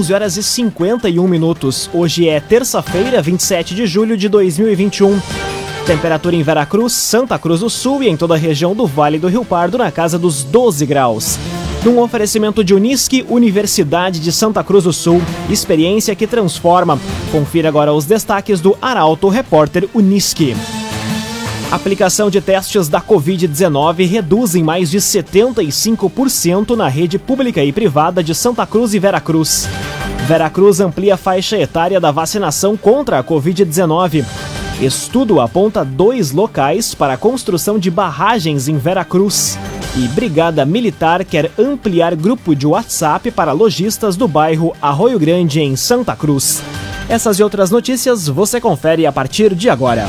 11 horas e 51 minutos. Hoje é terça-feira, 27 de julho de 2021. Temperatura em Veracruz, Santa Cruz do Sul e em toda a região do Vale do Rio Pardo na casa dos 12 graus. Num oferecimento de Unisque, Universidade de Santa Cruz do Sul, experiência que transforma. Confira agora os destaques do Arauto Repórter Unisque. Aplicação de testes da Covid-19 reduz em mais de 75% na rede pública e privada de Santa Cruz e Veracruz. Veracruz amplia a faixa etária da vacinação contra a Covid-19. Estudo aponta dois locais para a construção de barragens em Veracruz. E Brigada Militar quer ampliar grupo de WhatsApp para lojistas do bairro Arroio Grande, em Santa Cruz. Essas e outras notícias você confere a partir de agora.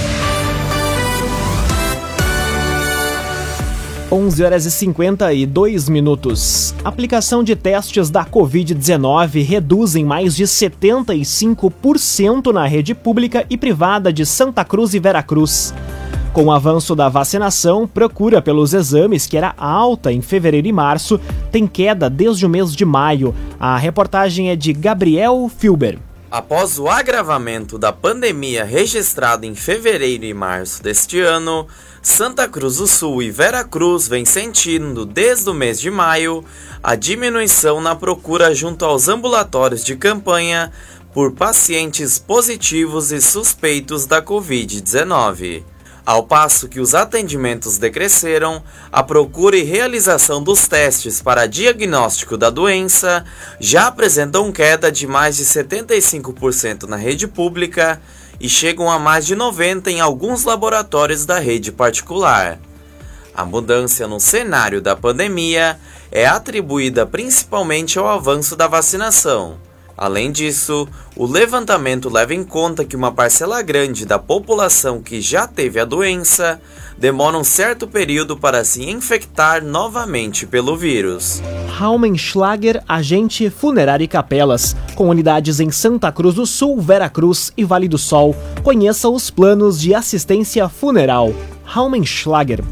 11 horas e 52 minutos. Aplicação de testes da Covid-19 reduz em mais de 75% na rede pública e privada de Santa Cruz e Veracruz. Com o avanço da vacinação, procura pelos exames, que era alta em fevereiro e março, tem queda desde o mês de maio. A reportagem é de Gabriel Filber. Após o agravamento da pandemia registrado em fevereiro e março deste ano, Santa Cruz do Sul e Veracruz vêm sentindo desde o mês de maio a diminuição na procura junto aos ambulatórios de campanha por pacientes positivos e suspeitos da Covid-19. Ao passo que os atendimentos decresceram, a procura e realização dos testes para diagnóstico da doença já apresentam queda de mais de 75% na rede pública e chegam a mais de 90% em alguns laboratórios da rede particular. A mudança no cenário da pandemia é atribuída principalmente ao avanço da vacinação Além disso, o levantamento leva em conta que uma parcela grande da população que já teve a doença demora um certo período para se infectar novamente pelo vírus. Raumenschlager, agente funerário e capelas, com unidades em Santa Cruz do Sul, Veracruz e Vale do Sol. Conheça os planos de assistência funeral. Raumenschlager.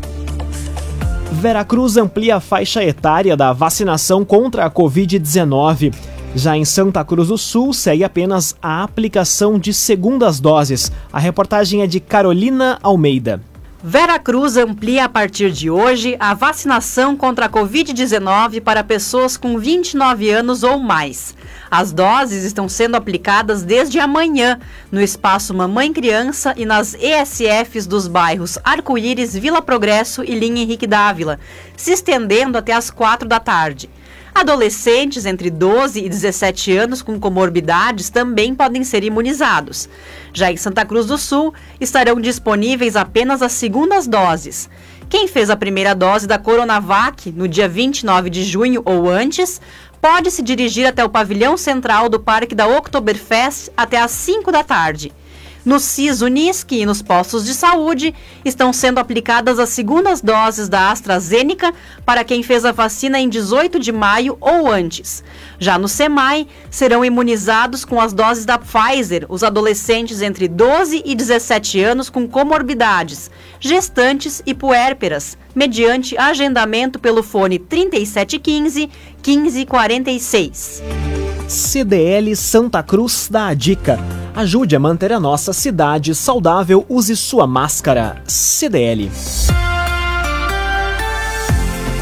Veracruz amplia a faixa etária da vacinação contra a Covid-19. Já em Santa Cruz do Sul, segue apenas a aplicação de segundas doses. A reportagem é de Carolina Almeida. Veracruz amplia a partir de hoje a vacinação contra a Covid-19 para pessoas com 29 anos ou mais. As doses estão sendo aplicadas desde amanhã no espaço Mamãe Criança e nas ESFs dos bairros Arco-Íris, Vila Progresso e Linha Henrique Dávila, se estendendo até as 4 da tarde. Adolescentes entre 12 e 17 anos com comorbidades também podem ser imunizados. Já em Santa Cruz do Sul, estarão disponíveis apenas as segundas doses. Quem fez a primeira dose da Coronavac no dia 29 de junho ou antes, pode se dirigir até o pavilhão central do Parque da Oktoberfest até às 5 da tarde. No CIS Unisc e nos postos de saúde estão sendo aplicadas as segundas doses da AstraZeneca para quem fez a vacina em 18 de maio ou antes. Já no SEMAI, serão imunizados com as doses da Pfizer os adolescentes entre 12 e 17 anos com comorbidades, gestantes e puérperas, mediante agendamento pelo fone 3715 1546. CDL Santa Cruz dá a dica. Ajude a manter a nossa cidade saudável, use sua máscara. CDL.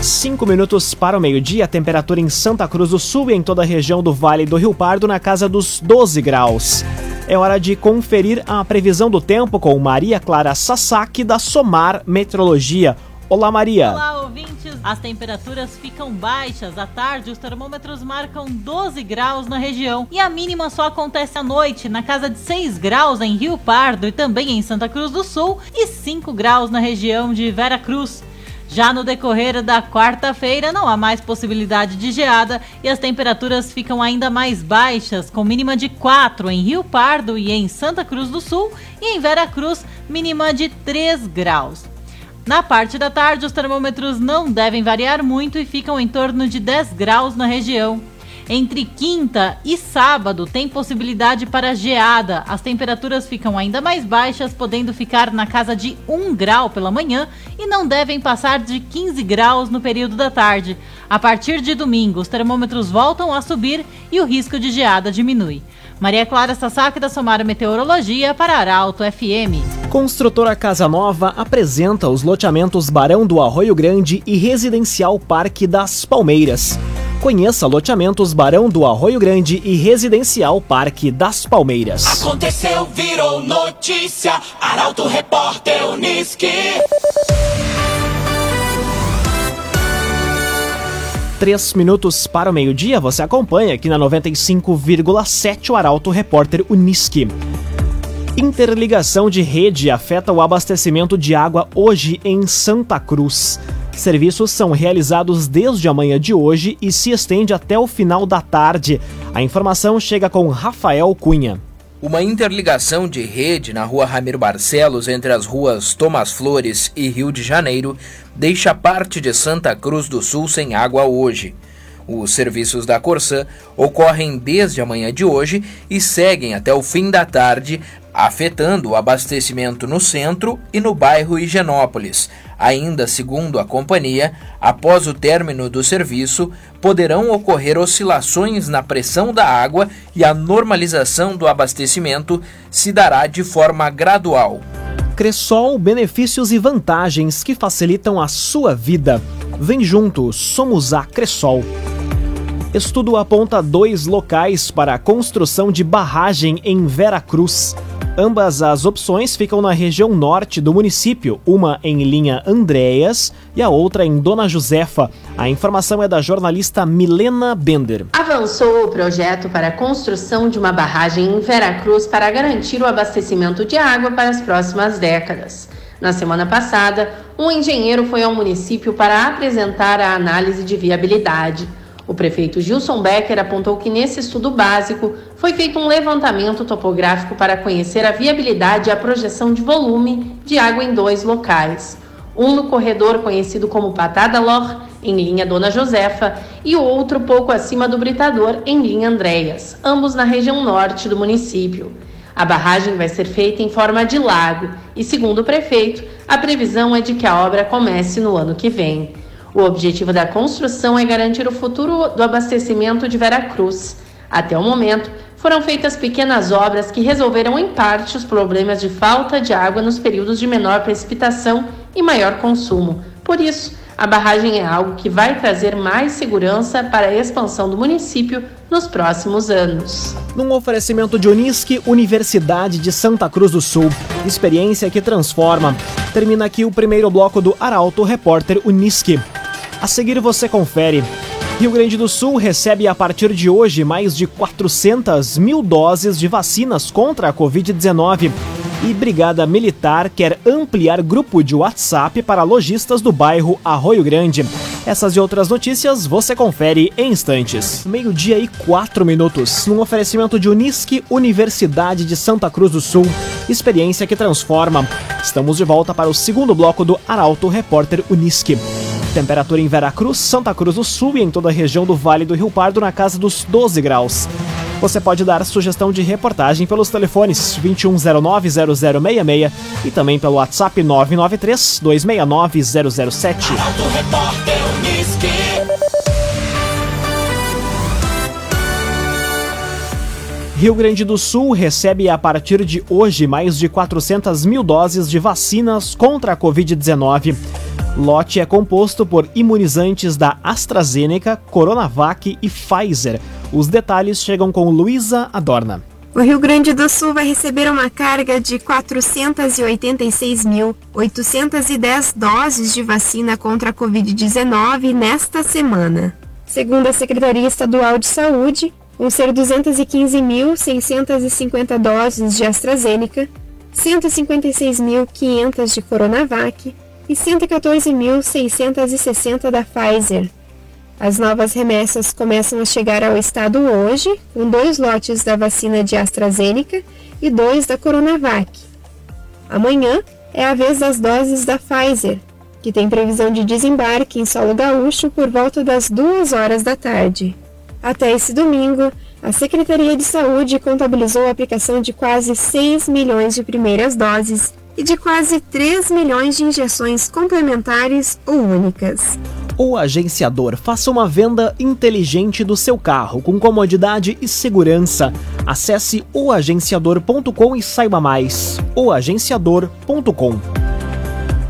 5 minutos para o meio-dia, a temperatura em Santa Cruz do Sul e em toda a região do Vale do Rio Pardo na casa dos 12 graus. É hora de conferir a previsão do tempo com Maria Clara Sasaki da Somar Metrologia. Olá, Maria. Olá, ouvintes. As temperaturas ficam baixas. À tarde, os termômetros marcam 12 graus na região. E a mínima só acontece à noite, na casa de 6 graus em Rio Pardo e também em Santa Cruz do Sul, e 5 graus na região de Vera Cruz. Já no decorrer da quarta-feira, não há mais possibilidade de geada e as temperaturas ficam ainda mais baixas, com mínima de 4 em Rio Pardo e em Santa Cruz do Sul, e em Vera Cruz, mínima de 3 graus. Na parte da tarde, os termômetros não devem variar muito e ficam em torno de 10 graus na região. Entre quinta e sábado tem possibilidade para geada. As temperaturas ficam ainda mais baixas, podendo ficar na casa de 1 grau pela manhã e não devem passar de 15 graus no período da tarde. A partir de domingo, os termômetros voltam a subir e o risco de geada diminui. Maria Clara Sasaki da Somar Meteorologia para Arauto FM. Construtora Casa Nova apresenta os loteamentos Barão do Arroio Grande e Residencial Parque das Palmeiras. Conheça loteamentos Barão do Arroio Grande e Residencial Parque das Palmeiras. Aconteceu, virou notícia. Arauto Repórter Uniski. Três minutos para o meio-dia, você acompanha aqui na 95,7 o Arauto Repórter Uniski. Interligação de rede afeta o abastecimento de água hoje em Santa Cruz. Serviços são realizados desde a manhã de hoje e se estende até o final da tarde. A informação chega com Rafael Cunha. Uma interligação de rede na rua Ramiro Barcelos entre as ruas Tomás Flores e Rio de Janeiro deixa parte de Santa Cruz do Sul sem água hoje. Os serviços da Corsã ocorrem desde a manhã de hoje e seguem até o fim da tarde, afetando o abastecimento no centro e no bairro Higienópolis. Ainda segundo a companhia, após o término do serviço, poderão ocorrer oscilações na pressão da água e a normalização do abastecimento se dará de forma gradual. Cressol, benefícios e vantagens que facilitam a sua vida. Vem junto, somos a Cressol. Estudo aponta dois locais para a construção de barragem em Vera Cruz. Ambas as opções ficam na região norte do município, uma em linha Andréas e a outra em Dona Josefa. A informação é da jornalista Milena Bender. Avançou o projeto para a construção de uma barragem em Veracruz para garantir o abastecimento de água para as próximas décadas. Na semana passada, um engenheiro foi ao município para apresentar a análise de viabilidade. O prefeito Gilson Becker apontou que nesse estudo básico foi feito um levantamento topográfico para conhecer a viabilidade e a projeção de volume de água em dois locais. Um no corredor conhecido como Patada Lor, em linha Dona Josefa, e o outro pouco acima do Britador, em linha Andréas, ambos na região norte do município. A barragem vai ser feita em forma de lago e, segundo o prefeito, a previsão é de que a obra comece no ano que vem. O objetivo da construção é garantir o futuro do abastecimento de Veracruz. Até o momento, foram feitas pequenas obras que resolveram em parte os problemas de falta de água nos períodos de menor precipitação e maior consumo. Por isso, a barragem é algo que vai trazer mais segurança para a expansão do município nos próximos anos. Num oferecimento de Unisque, Universidade de Santa Cruz do Sul. Experiência que transforma. Termina aqui o primeiro bloco do Arauto Repórter Unisque. A seguir você confere. Rio Grande do Sul recebe a partir de hoje mais de 400 mil doses de vacinas contra a Covid-19. E Brigada Militar quer ampliar grupo de WhatsApp para lojistas do bairro Arroio Grande. Essas e outras notícias você confere em instantes. Meio-dia e quatro minutos, num oferecimento de Unisque, Universidade de Santa Cruz do Sul. Experiência que transforma. Estamos de volta para o segundo bloco do Arauto Repórter Unisque. Temperatura em Veracruz, Santa Cruz do Sul e em toda a região do Vale do Rio Pardo na casa dos 12 graus. Você pode dar sugestão de reportagem pelos telefones 2109-0066 e também pelo WhatsApp 993-269-007. Rio Grande do Sul recebe a partir de hoje mais de 400 mil doses de vacinas contra a Covid-19. Lote é composto por imunizantes da AstraZeneca, Coronavac e Pfizer. Os detalhes chegam com Luísa Adorna. O Rio Grande do Sul vai receber uma carga de 486.810 doses de vacina contra a Covid-19 nesta semana. Segundo a Secretaria Estadual de Saúde, vão ser 215.650 doses de AstraZeneca, 156.500 de Coronavac, e 114.660 da Pfizer. As novas remessas começam a chegar ao estado hoje, com dois lotes da vacina de AstraZeneca e dois da Coronavac. Amanhã é a vez das doses da Pfizer, que tem previsão de desembarque em solo gaúcho por volta das duas horas da tarde. Até esse domingo, a Secretaria de Saúde contabilizou a aplicação de quase 6 milhões de primeiras doses e de quase 3 milhões de injeções complementares ou únicas. O agenciador faça uma venda inteligente do seu carro com comodidade e segurança. Acesse oagenciador.com e saiba mais. oagenciador.com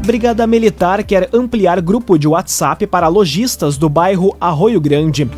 Brigada Militar quer ampliar grupo de WhatsApp para lojistas do bairro Arroio Grande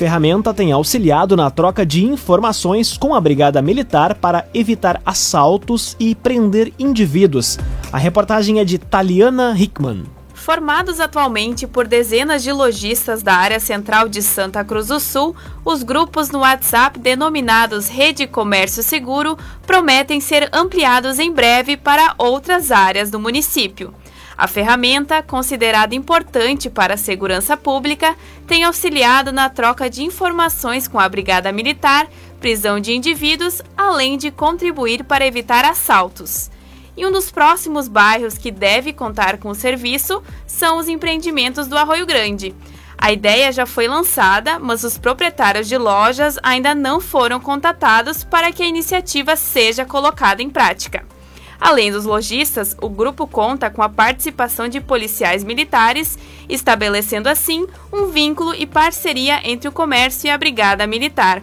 ferramenta tem auxiliado na troca de informações com a Brigada Militar para evitar assaltos e prender indivíduos. A reportagem é de Taliana Hickman. Formados atualmente por dezenas de lojistas da área central de Santa Cruz do Sul, os grupos no WhatsApp denominados Rede Comércio Seguro prometem ser ampliados em breve para outras áreas do município. A ferramenta, considerada importante para a segurança pública, tem auxiliado na troca de informações com a Brigada Militar, prisão de indivíduos, além de contribuir para evitar assaltos. E um dos próximos bairros que deve contar com o serviço são os empreendimentos do Arroio Grande. A ideia já foi lançada, mas os proprietários de lojas ainda não foram contatados para que a iniciativa seja colocada em prática. Além dos lojistas, o grupo conta com a participação de policiais militares, estabelecendo assim um vínculo e parceria entre o comércio e a Brigada Militar.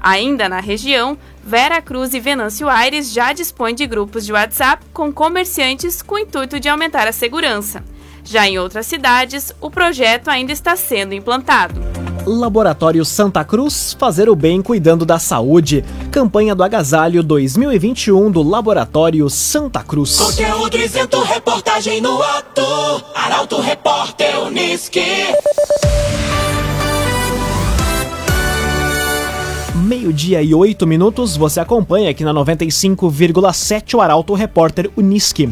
Ainda na região, Vera Cruz e Venâncio Aires já dispõem de grupos de WhatsApp com comerciantes com o intuito de aumentar a segurança. Já em outras cidades, o projeto ainda está sendo implantado. Laboratório Santa Cruz, fazer o bem cuidando da saúde. Campanha do Agasalho 2021 do Laboratório Santa Cruz. Conteúdo isento, reportagem no ato. Arauto Repórter Uniski. Meio-dia e oito minutos, você acompanha aqui na 95,7 o Arauto Repórter Uniski.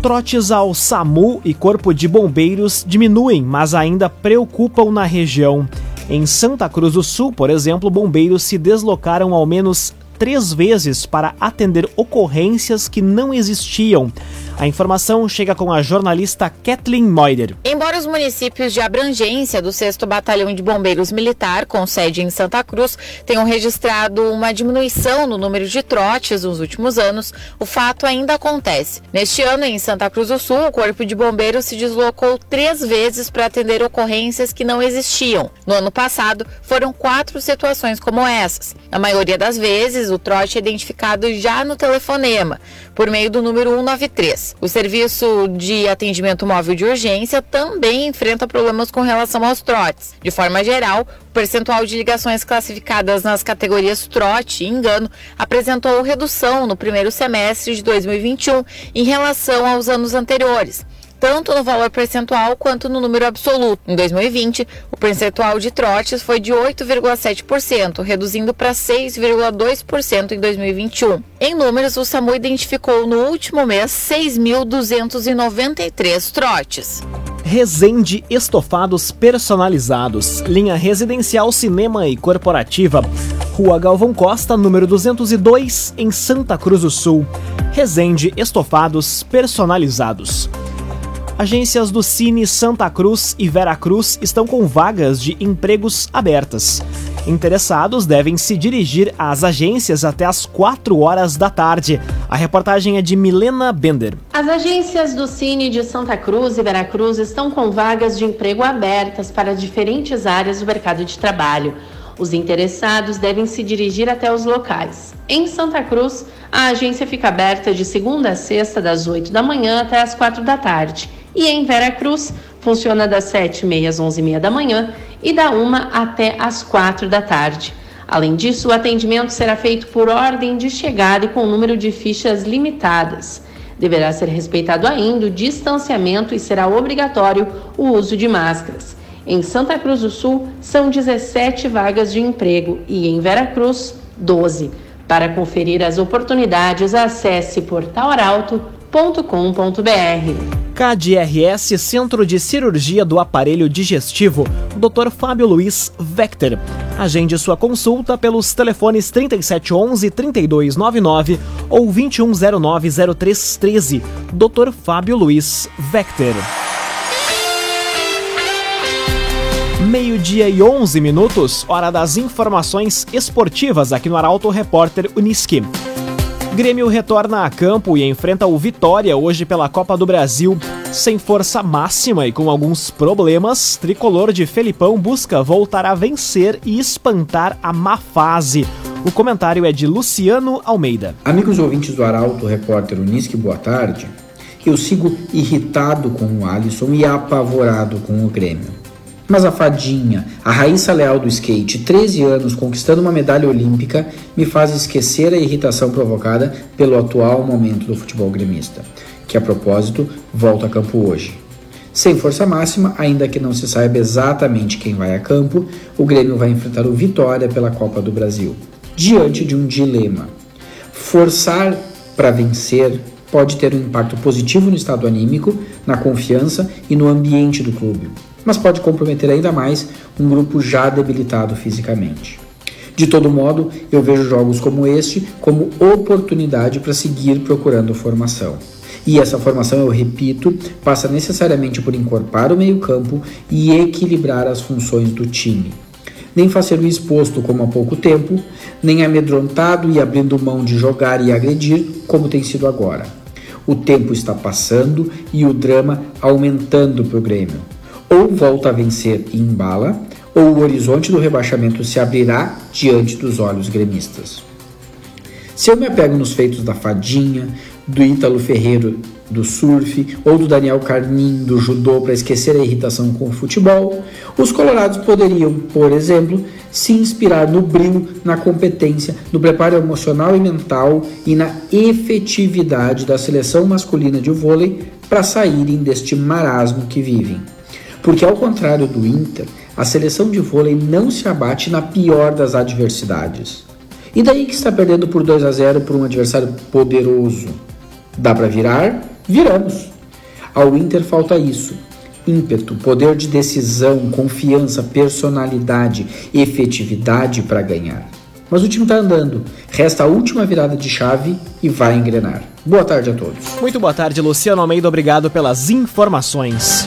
Trotes ao SAMU e Corpo de Bombeiros diminuem, mas ainda preocupam na região. Em Santa Cruz do Sul, por exemplo, bombeiros se deslocaram ao menos três vezes para atender ocorrências que não existiam. A informação chega com a jornalista Kathleen Moider. Embora os municípios de abrangência do 6 Batalhão de Bombeiros Militar, com sede em Santa Cruz, tenham registrado uma diminuição no número de trotes nos últimos anos, o fato ainda acontece. Neste ano, em Santa Cruz do Sul, o Corpo de Bombeiros se deslocou três vezes para atender ocorrências que não existiam. No ano passado, foram quatro situações como essas. Na maioria das vezes, o trote é identificado já no telefonema, por meio do número 193. O serviço de atendimento móvel de urgência também enfrenta problemas com relação aos trotes. De forma geral, o percentual de ligações classificadas nas categorias trote e engano apresentou redução no primeiro semestre de 2021 em relação aos anos anteriores tanto no valor percentual quanto no número absoluto. Em 2020, o percentual de trotes foi de 8,7%, reduzindo para 6,2% em 2021. Em números, o SAMU identificou no último mês 6.293 trotes. Resende Estofados Personalizados, linha residencial, cinema e corporativa. Rua Galvão Costa, número 202, em Santa Cruz do Sul. Resende Estofados Personalizados. Agências do Cine Santa Cruz e Vera Cruz estão com vagas de empregos abertas. Interessados devem se dirigir às agências até às 4 horas da tarde. A reportagem é de Milena Bender. As agências do Cine de Santa Cruz e Veracruz estão com vagas de emprego abertas para diferentes áreas do mercado de trabalho. Os interessados devem se dirigir até os locais. Em Santa Cruz, a agência fica aberta de segunda a sexta, das 8 da manhã até as 4 da tarde e em Vera Cruz funciona das 7h30 às 11h30 da manhã e da 1 até às 4 da tarde. Além disso, o atendimento será feito por ordem de chegada e com número de fichas limitadas. Deverá ser respeitado ainda o distanciamento e será obrigatório o uso de máscaras. Em Santa Cruz do Sul, são 17 vagas de emprego e em Vera Cruz, 12. Para conferir as oportunidades, acesse portalaralto.com KDRS Centro de Cirurgia do Aparelho Digestivo, Dr. Fábio Luiz Vector. Agende sua consulta pelos telefones 3711-3299 ou 2109-0313. Dr. Fábio Luiz Vector. Meio-dia e 11 minutos, hora das informações esportivas aqui no Arauto Repórter Uniski. Grêmio retorna a campo e enfrenta o Vitória hoje pela Copa do Brasil. Sem força máxima e com alguns problemas, tricolor de Felipão busca voltar a vencer e espantar a má fase. O comentário é de Luciano Almeida. Amigos ouvintes do Arauto Repórter Unisque, boa tarde. Eu sigo irritado com o Alisson e apavorado com o Grêmio. Mas a fadinha, a Raíssa Leal do skate, 13 anos conquistando uma medalha olímpica, me faz esquecer a irritação provocada pelo atual momento do futebol gremista, que a propósito volta a campo hoje. Sem força máxima, ainda que não se saiba exatamente quem vai a campo, o Grêmio vai enfrentar o Vitória pela Copa do Brasil, diante de um dilema. Forçar para vencer pode ter um impacto positivo no estado anímico, na confiança e no ambiente do clube mas pode comprometer ainda mais um grupo já debilitado fisicamente. De todo modo, eu vejo jogos como este como oportunidade para seguir procurando formação. E essa formação, eu repito, passa necessariamente por encorpar o meio-campo e equilibrar as funções do time. Nem fazer o exposto como há pouco tempo, nem amedrontado e abrindo mão de jogar e agredir como tem sido agora. O tempo está passando e o drama aumentando para o Grêmio ou volta a vencer e embala, ou o horizonte do rebaixamento se abrirá diante dos olhos gremistas. Se eu me apego nos feitos da Fadinha, do Ítalo Ferreiro do surf ou do Daniel Carnim do judô para esquecer a irritação com o futebol, os colorados poderiam, por exemplo, se inspirar no brilho, na competência, no preparo emocional e mental e na efetividade da seleção masculina de vôlei para saírem deste marasmo que vivem. Porque, ao contrário do Inter, a seleção de vôlei não se abate na pior das adversidades. E daí que está perdendo por 2 a 0 por um adversário poderoso? Dá para virar? Viramos. Ao Inter falta isso: ímpeto, poder de decisão, confiança, personalidade, efetividade para ganhar. Mas o time está andando. Resta a última virada de chave e vai engrenar. Boa tarde a todos. Muito boa tarde, Luciano Almeida. Obrigado pelas informações